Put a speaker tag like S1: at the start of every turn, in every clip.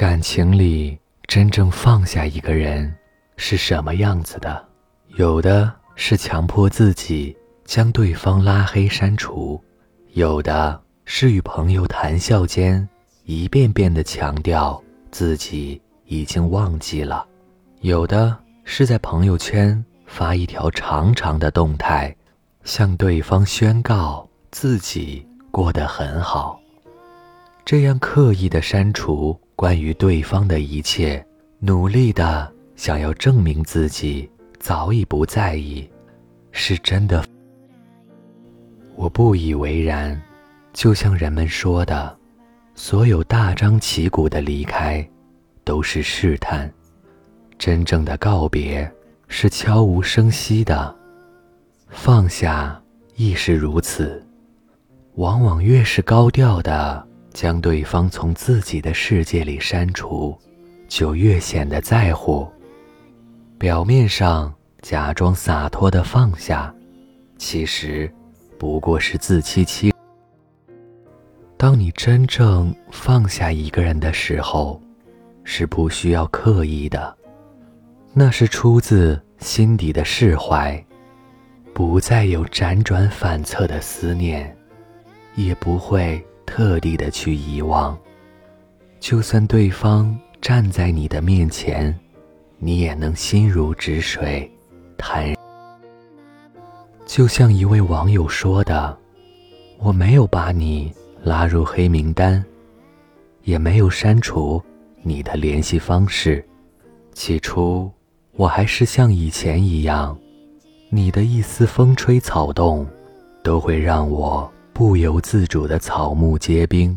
S1: 感情里真正放下一个人是什么样子的？有的是强迫自己将对方拉黑删除，有的是与朋友谈笑间一遍遍地强调自己已经忘记了，有的是在朋友圈发一条长长的动态，向对方宣告自己过得很好。这样刻意的删除关于对方的一切，努力的想要证明自己早已不在意，是真的。我不以为然，就像人们说的，所有大张旗鼓的离开，都是试探；真正的告别是悄无声息的，放下亦是如此。往往越是高调的。将对方从自己的世界里删除，就越显得在乎。表面上假装洒脱的放下，其实不过是自欺欺。当你真正放下一个人的时候，是不需要刻意的，那是出自心底的释怀，不再有辗转反侧的思念，也不会。特地的去遗忘，就算对方站在你的面前，你也能心如止水，坦。就像一位网友说的：“我没有把你拉入黑名单，也没有删除你的联系方式。起初，我还是像以前一样，你的一丝风吹草动，都会让我。”不由自主的草木皆兵。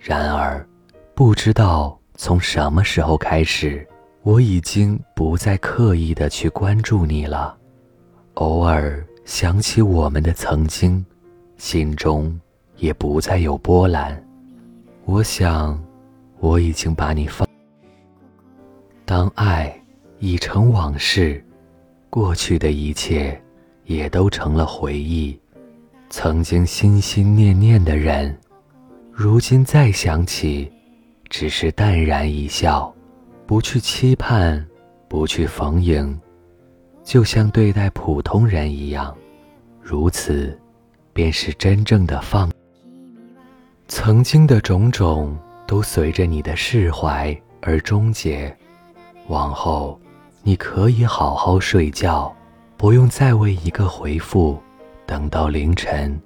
S1: 然而，不知道从什么时候开始，我已经不再刻意的去关注你了。偶尔想起我们的曾经，心中也不再有波澜。我想，我已经把你放。当爱已成往事，过去的一切也都成了回忆。曾经心心念念的人，如今再想起，只是淡然一笑，不去期盼，不去逢迎，就像对待普通人一样。如此，便是真正的放。曾经的种种都随着你的释怀而终结，往后，你可以好好睡觉，不用再为一个回复。等到凌晨，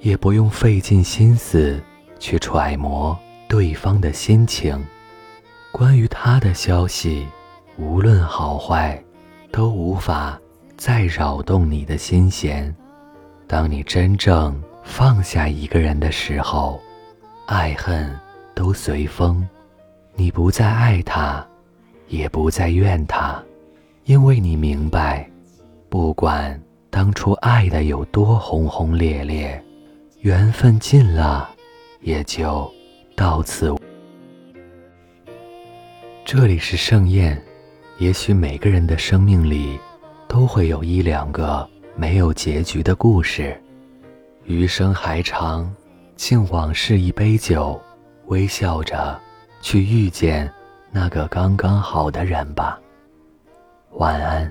S1: 也不用费尽心思去揣摩对方的心情。关于他的消息，无论好坏，都无法再扰动你的心弦。当你真正放下一个人的时候，爱恨都随风。你不再爱他，也不再怨他，因为你明白，不管。当初爱的有多轰轰烈烈，缘分尽了，也就到此。这里是盛宴，也许每个人的生命里，都会有一两个没有结局的故事。余生还长，敬往事一杯酒，微笑着去遇见那个刚刚好的人吧。晚安。